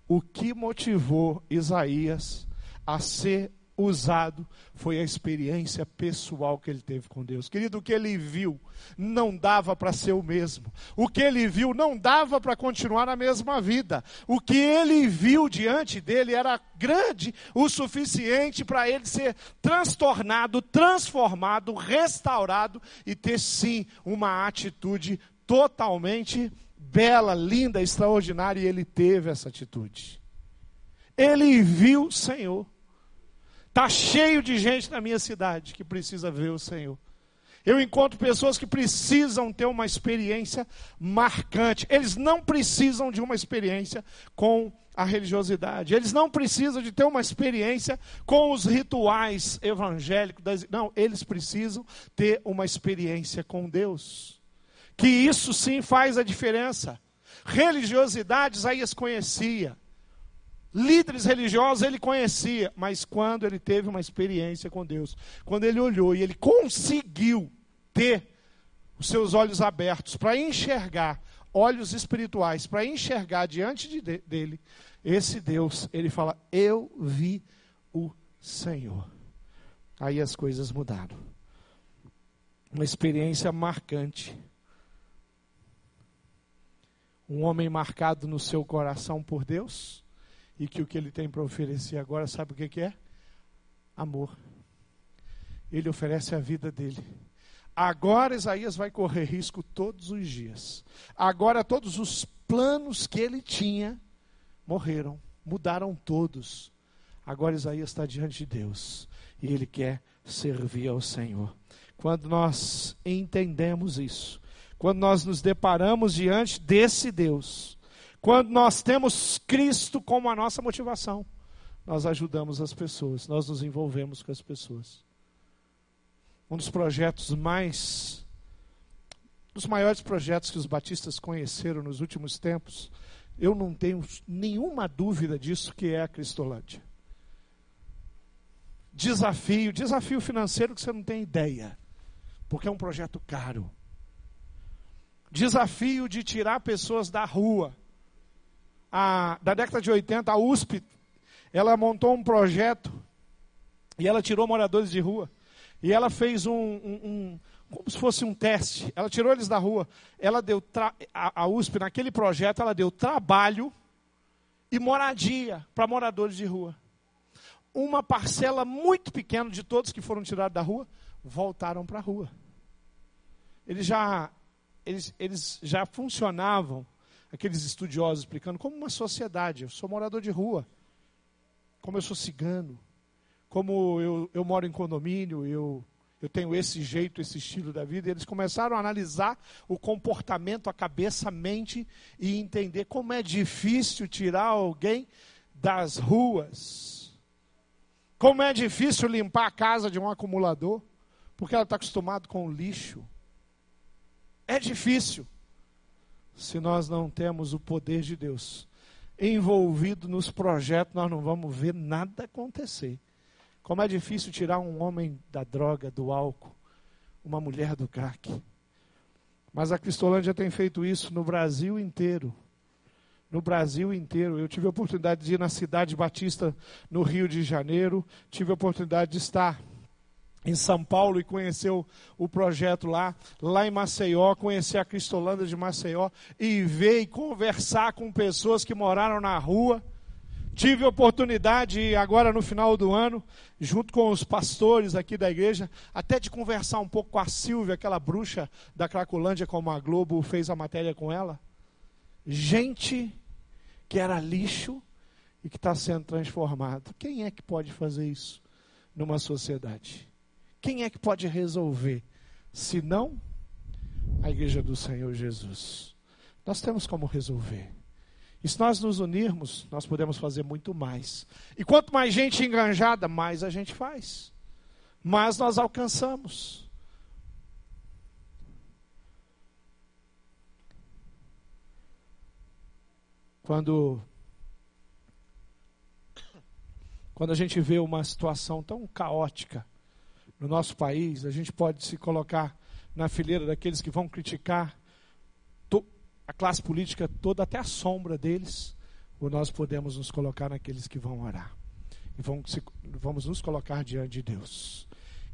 Speaker 1: O que motivou Isaías a ser usado foi a experiência pessoal que ele teve com Deus. Querido, o que ele viu não dava para ser o mesmo. O que ele viu não dava para continuar na mesma vida. O que ele viu diante dele era grande o suficiente para ele ser transtornado, transformado, restaurado e ter sim uma atitude totalmente bela, linda, extraordinária, e ele teve essa atitude. Ele viu o Senhor. Está cheio de gente na minha cidade que precisa ver o Senhor. Eu encontro pessoas que precisam ter uma experiência marcante. Eles não precisam de uma experiência com a religiosidade. Eles não precisam de ter uma experiência com os rituais evangélicos. Não, eles precisam ter uma experiência com Deus. Que isso sim faz a diferença. Religiosidade, Isaías conhecia líderes religiosos ele conhecia, mas quando ele teve uma experiência com Deus, quando ele olhou e ele conseguiu ter os seus olhos abertos para enxergar, olhos espirituais, para enxergar diante de, dele, esse Deus, ele fala: Eu vi o Senhor. Aí as coisas mudaram. Uma experiência marcante. Um homem marcado no seu coração por Deus e que o que ele tem para oferecer agora, sabe o que, que é? Amor. Ele oferece a vida dele. Agora Isaías vai correr risco todos os dias. Agora todos os planos que ele tinha morreram, mudaram todos. Agora Isaías está diante de Deus e ele quer servir ao Senhor. Quando nós entendemos isso, quando nós nos deparamos diante desse Deus, Quando nós temos Cristo como a nossa motivação, nós ajudamos as pessoas, nós nos envolvemos com as pessoas. Um dos projetos mais dos maiores projetos que os batistas conheceram nos últimos tempos, eu não tenho nenhuma dúvida disso que é a Cristolândia. Desafio, desafio financeiro que você não tem ideia, porque é um projeto caro. Desafio de tirar pessoas da rua. A, da década de 80, a USP, ela montou um projeto e ela tirou moradores de rua. E ela fez um, um, um como se fosse um teste. Ela tirou eles da rua. Ela deu a, a USP naquele projeto, ela deu trabalho e moradia para moradores de rua. Uma parcela muito pequena de todos que foram tirados da rua voltaram para a rua. Eles já eles, eles já funcionavam, aqueles estudiosos explicando, como uma sociedade. Eu sou morador de rua, como eu sou cigano, como eu, eu moro em condomínio, eu eu tenho esse jeito, esse estilo da vida. E eles começaram a analisar o comportamento, a cabeça, a mente e entender como é difícil tirar alguém das ruas. Como é difícil limpar a casa de um acumulador, porque ela está acostumada com o lixo. É difícil. Se nós não temos o poder de Deus envolvido nos projetos, nós não vamos ver nada acontecer. Como é difícil tirar um homem da droga, do álcool, uma mulher do crack. Mas a Cristolândia tem feito isso no Brasil inteiro. No Brasil inteiro. Eu tive a oportunidade de ir na Cidade Batista, no Rio de Janeiro. Tive a oportunidade de estar em São Paulo e conhecer o, projeto lá, lá em Maceió, conhecer a Cristolândia de Maceió e ver e conversar com pessoas que moraram na rua Tive oportunidade, agora no final do ano, junto com os pastores aqui da igreja, até de conversar um pouco com a Silvia, aquela bruxa da Cracolândia, como a Globo fez a matéria com ela. Gente que era lixo e que está sendo transformado. Quem é que pode fazer isso numa sociedade? Quem é que pode resolver? Se não, a igreja do Senhor Jesus. Nós temos como resolver. E se nós nos unirmos, nós podemos fazer muito mais. E quanto mais gente enganjada, mais a gente faz. Mais nós alcançamos. Quando quando a gente vê uma situação tão caótica no nosso país, a gente pode se colocar na fileira daqueles que vão criticar a classe política toda, até a sombra deles, ou nós podemos nos colocar naqueles que vão orar. E vamos, vamos nos colocar diante de Deus.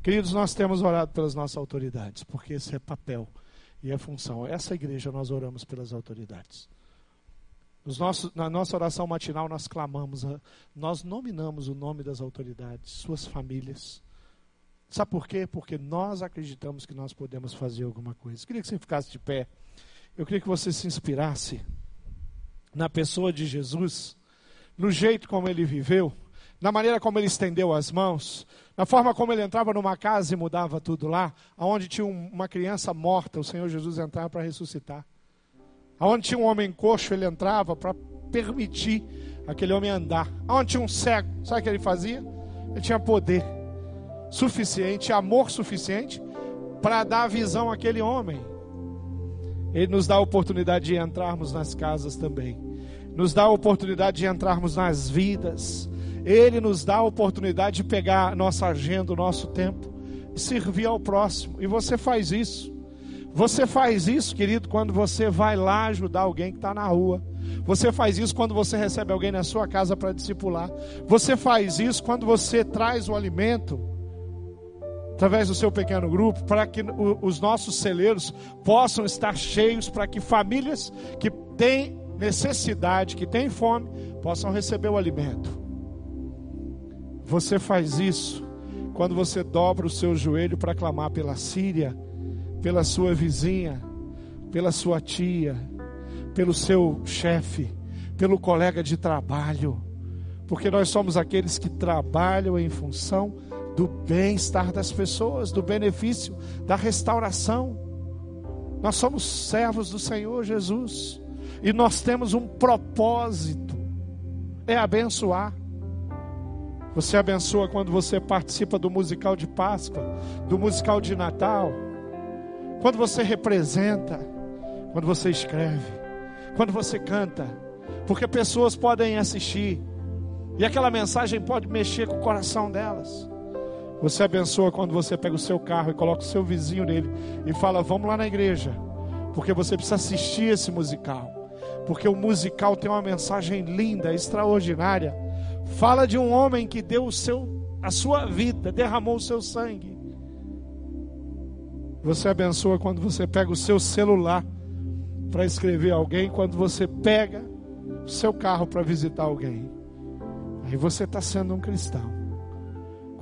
Speaker 1: Queridos, nós temos orado pelas nossas autoridades, porque esse é papel e é função. Essa igreja nós oramos pelas autoridades. Nossos, na nossa oração matinal nós clamamos, nós nominamos o nome das autoridades, suas famílias. Sabe por quê? Porque nós acreditamos que nós podemos fazer alguma coisa. Queria que você ficasse de pé. Eu queria que você se inspirasse na pessoa de Jesus, no jeito como ele viveu, na maneira como ele estendeu as mãos, na forma como ele entrava numa casa e mudava tudo lá, aonde tinha uma criança morta, o Senhor Jesus entrava para ressuscitar. Aonde tinha um homem coxo, ele entrava para permitir aquele homem andar. Aonde tinha um cego, sabe o que ele fazia? Ele tinha poder suficiente, amor suficiente para dar visão àquele homem. Ele nos dá a oportunidade de entrarmos nas casas também. Nos dá a oportunidade de entrarmos nas vidas. Ele nos dá a oportunidade de pegar nossa agenda, o nosso tempo e servir ao próximo. E você faz isso. Você faz isso, querido, quando você vai lá ajudar alguém que está na rua. Você faz isso quando você recebe alguém na sua casa para discipular. Você faz isso quando você traz o alimento através do seu pequeno grupo, para que os nossos celeiros possam estar cheios, para que famílias que têm necessidade, que têm fome, possam receber o alimento. Você faz isso quando você dobra o seu joelho para clamar pela Síria, pela sua vizinha, pela sua tia, pelo seu chefe, pelo colega de trabalho, porque nós somos aqueles que trabalham em função do bem-estar das pessoas, do benefício da restauração. Nós somos servos do Senhor Jesus. E nós temos um propósito: é abençoar. Você abençoa quando você participa do musical de Páscoa, do musical de Natal, quando você representa, quando você escreve, quando você canta, porque pessoas podem assistir e aquela mensagem pode mexer com o coração delas. Você abençoa quando você pega o seu carro e coloca o seu vizinho nele e fala: Vamos lá na igreja, porque você precisa assistir esse musical. Porque o musical tem uma mensagem linda, extraordinária Fala de um homem que deu o seu, a sua vida, derramou o seu sangue. Você abençoa quando você pega o seu celular para escrever alguém, quando você pega o seu carro para visitar alguém. Aí você está sendo um cristão.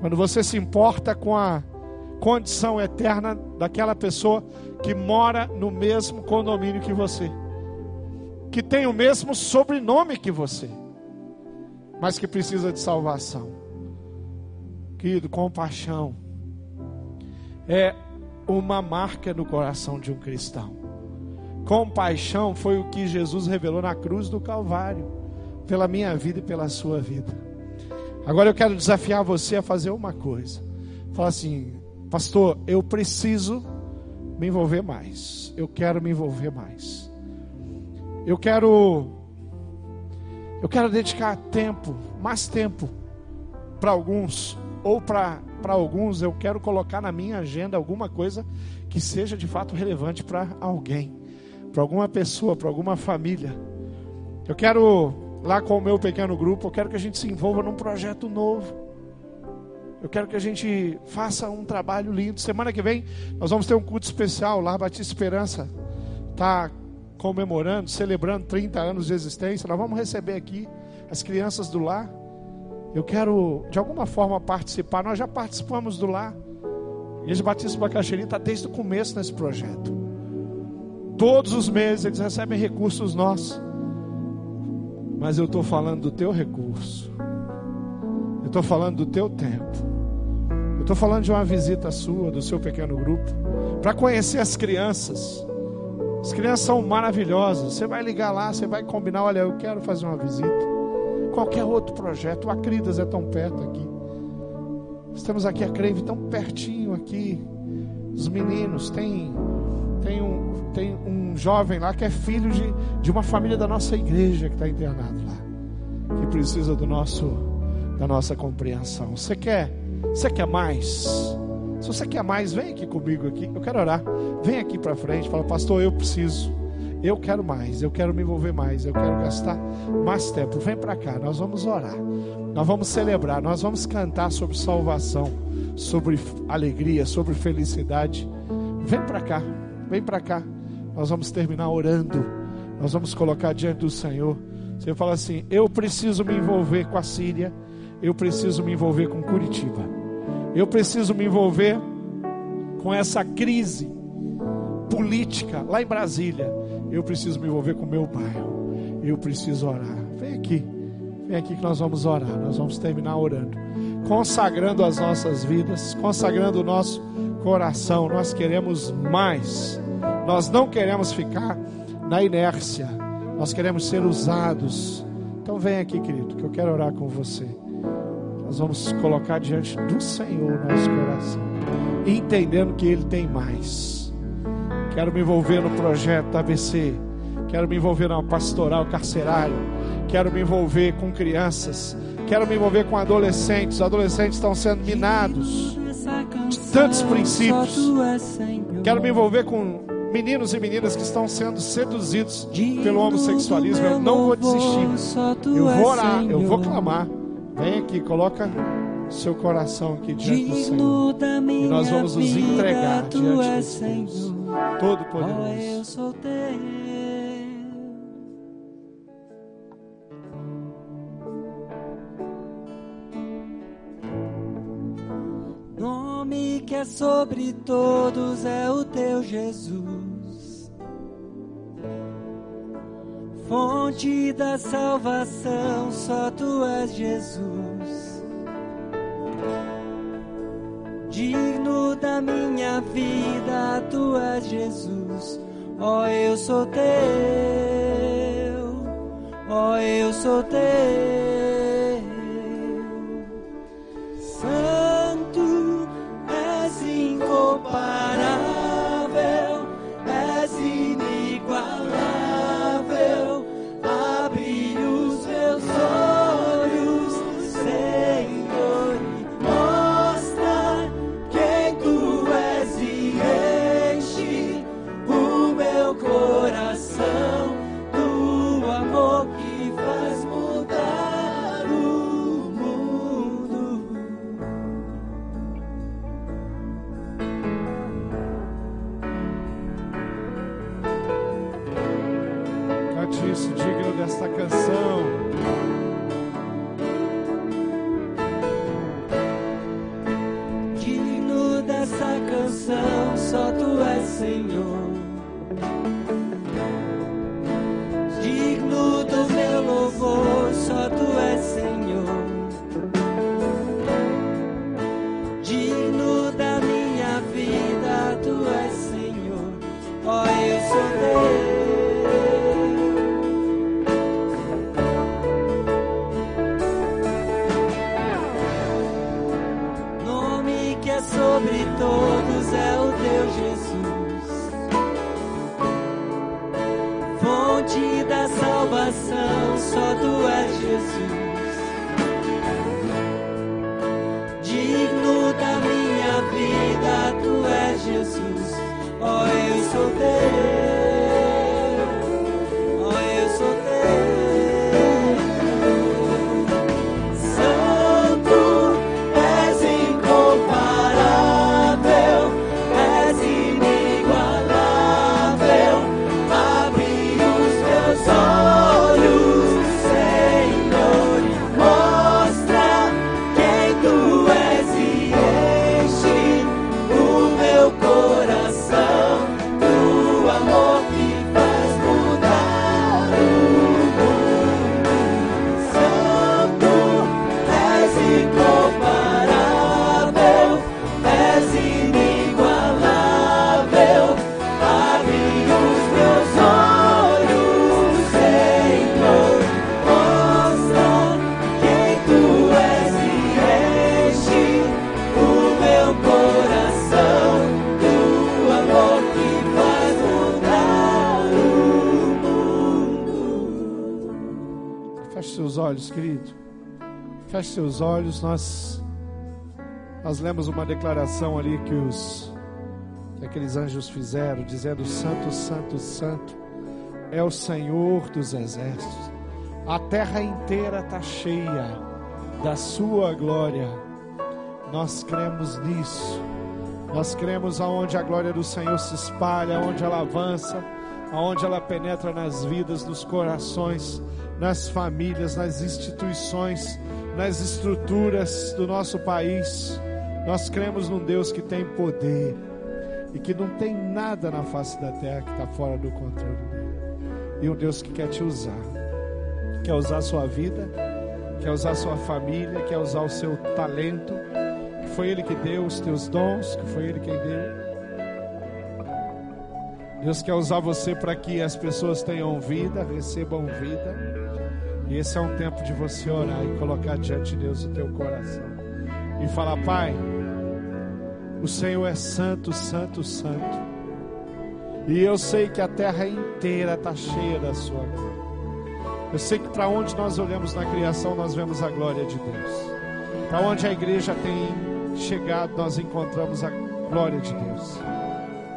Speaker 1: Quando você se importa com a condição eterna daquela pessoa que mora no mesmo condomínio que você, que tem o mesmo sobrenome que você mas que precisa de salvação. Querido, compaixão é uma marca no coração de um cristão. Compaixão foi o que Jesus revelou na cruz do Calvário, pela minha vida e pela sua vida. Agora eu quero desafiar você a fazer uma coisa. Fala assim, pastor, eu preciso me envolver mais. Eu quero me envolver mais. Eu quero eu quero dedicar tempo, mais tempo, para alguns, ou para alguns eu quero colocar na minha agenda alguma coisa que seja de fato relevante para alguém, para alguma pessoa, para alguma família. Eu quero, lá com o meu pequeno grupo, eu quero que a gente se envolva num projeto novo. Eu quero que a gente faça um trabalho lindo. Semana que vem nós vamos ter um culto especial lá, Batista Esperança. Tá comemorando, celebrando 30 anos de existência, nós vamos receber aqui as crianças do lar. Eu quero, de alguma forma, participar. Nós já participamos do lar. Igreja Batista Bacaxeri está desde o começo nesse projeto. Todos os meses eles recebem recursos nossos. Mas eu estou falando do teu recurso. Eu estou falando do teu tempo. Eu estou falando de uma visita sua, do seu pequeno grupo, para conhecer as crianças as crianças são maravilhosas. Você vai ligar lá, você vai combinar, olha, eu quero fazer uma visita. Qualquer outro projeto, o Acridas é tão perto aqui. Estamos aqui a Creve tão pertinho aqui. Os meninos, tem, tem, um, tem um jovem lá que é filho de, de uma família da nossa igreja que está internado lá. Que precisa do nosso, da nossa compreensão. Você quer, você quer mais? Se você quer mais, vem aqui comigo aqui. Eu quero orar. Vem aqui para frente. Fala, pastor, eu preciso. Eu quero mais. Eu quero me envolver mais. Eu quero gastar mais tempo. Vem para cá. Nós vamos orar. Nós vamos celebrar. Nós vamos cantar sobre salvação, sobre alegria, sobre felicidade. Vem para cá. Vem para cá. Nós vamos terminar orando. Nós vamos colocar diante do Senhor. Você fala assim: Eu preciso me envolver com a Síria. Eu preciso me envolver com Curitiba. Eu preciso me envolver com essa crise política lá em Brasília. Eu preciso me envolver com o meu bairro. Eu preciso orar. Vem aqui. Vem aqui que nós vamos orar. Nós vamos terminar orando. Consagrando as nossas vidas, consagrando o nosso coração. Nós queremos mais. Nós não queremos ficar na inércia. Nós queremos ser usados. Então vem aqui, querido, que eu quero orar com você nós vamos colocar diante do Senhor nosso coração, entendendo que Ele tem mais. Quero me envolver no projeto ABC, quero me envolver na pastoral carcerário, quero me envolver com crianças, quero me envolver com adolescentes. Os adolescentes estão sendo minados de tantos princípios. Quero me envolver com meninos e meninas que estão sendo seduzidos pelo homossexualismo. Eu não vou desistir. Eu vou orar, eu vou clamar. Vem aqui, coloca seu coração aqui diante do Senhor. E nós vamos nos entregar diante do Deus Todo-Poderoso.
Speaker 2: É sobre todos é o teu Jesus. fonte da salvação, só tu és Jesus. Digno da minha vida, tu és Jesus, ó, oh, eu sou teu. ó eu sou teu. Santo
Speaker 1: Bye. Seus olhos. Nós nós lemos uma declaração ali que os que aqueles anjos fizeram, dizendo: Santo, Santo, Santo é o Senhor dos exércitos. A terra inteira está cheia da sua glória. Nós cremos nisso. Nós cremos aonde a glória do Senhor se espalha, aonde ela avança, aonde ela penetra nas vidas, nos corações, nas famílias, nas instituições, nas estruturas do nosso país. Nós cremos num Deus que tem poder e que não tem nada na face da terra que está fora do controle dele. E um Deus que quer te usar, quer usar a sua vida, quer usar a sua família, quer usar o seu talento, que foi Ele que deu os teus dons, que foi Ele quem deu. Deus quer usar você para que as pessoas tenham vida, recebam vida. E esse é um tempo de você orar e colocar diante de Deus o teu coração. E falar, Pai, o Senhor é santo, santo, santo. E eu sei que a terra inteira está cheia da sua glória. Eu sei que para onde nós olhamos na criação, nós vemos a glória de Deus. Para onde a igreja tem chegado, nós encontramos a glória de Deus.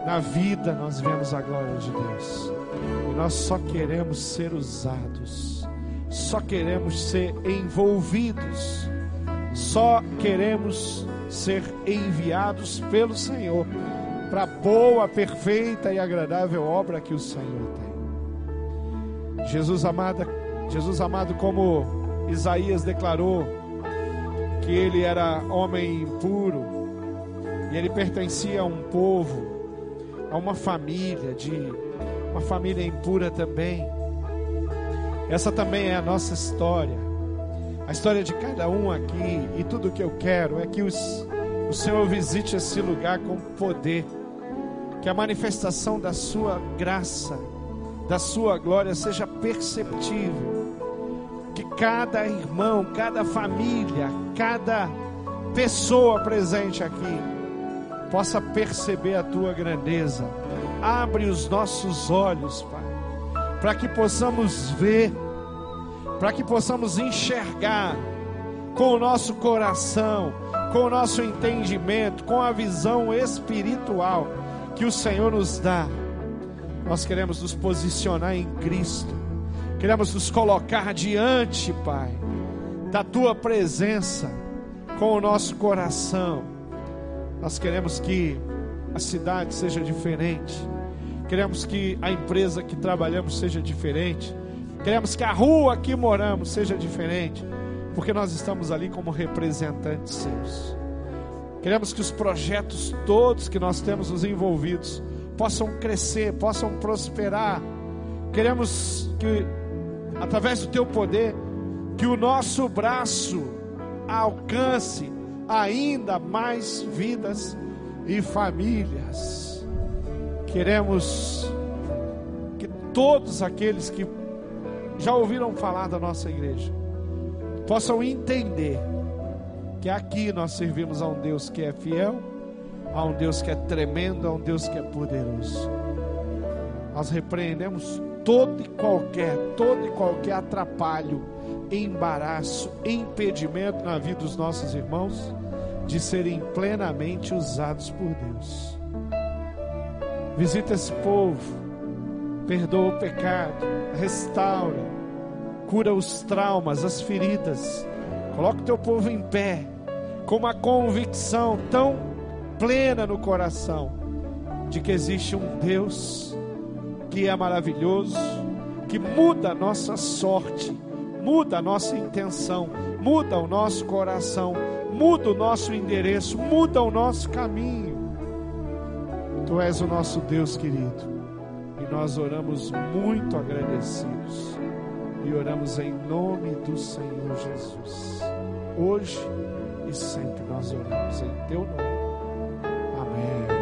Speaker 1: Na vida, nós vemos a glória de Deus. E nós só queremos ser usados, só queremos ser envolvidos, só queremos ser enviados pelo Senhor para a boa, perfeita e agradável obra que o Senhor tem. Jesus amado, Jesus amado, como Isaías declarou que ele era homem impuro e ele pertencia a um povo, a uma família de uma família impura também. Essa também é a nossa história. A história de cada um aqui e tudo que eu quero é que os, o Senhor visite esse lugar com poder, que a manifestação da sua graça, da sua glória seja perceptível Que cada irmão, cada família, cada pessoa presente aqui possa perceber a tua grandeza. Abre os nossos olhos, Pai, para que possamos ver, para que possamos enxergar com o nosso coração, com o nosso entendimento, com a visão espiritual que o Senhor nos dá. Nós queremos nos posicionar em Cristo, queremos nos colocar diante, Pai, da tua presença, com o nosso coração. Nós queremos que a cidade seja diferente, queremos que a empresa que trabalhamos seja diferente, queremos que a rua que moramos seja diferente porque nós estamos ali como representantes seus. Queremos que os projetos todos que nós temos nos envolvidos possam crescer, possam prosperar. Queremos que, através do teu poder, que o nosso braço alcance ainda mais vidas e famílias. Queremos que todos aqueles que já ouviram falar da nossa igreja, possam entender que aqui nós servimos a um Deus que é fiel, a um Deus que é tremendo, a um Deus que é poderoso. Nós repreendemos todo e qualquer, todo e qualquer atrapalho, embaraço, impedimento na vida dos nossos irmãos de serem plenamente usados por Deus. Visita esse povo, perdoa o pecado, restaura, cura os traumas, as feridas. Coloca o teu povo em pé, com uma convicção tão plena no coração de que existe um Deus que é maravilhoso, que muda a nossa sorte, muda a nossa intenção, muda o nosso coração, muda o nosso endereço, muda o nosso caminho. Tu és o nosso Deus querido. E nós oramos muito agradecidos. E oramos em nome do Senhor Jesus. Hoje e sempre nós oramos em teu nome. Amém.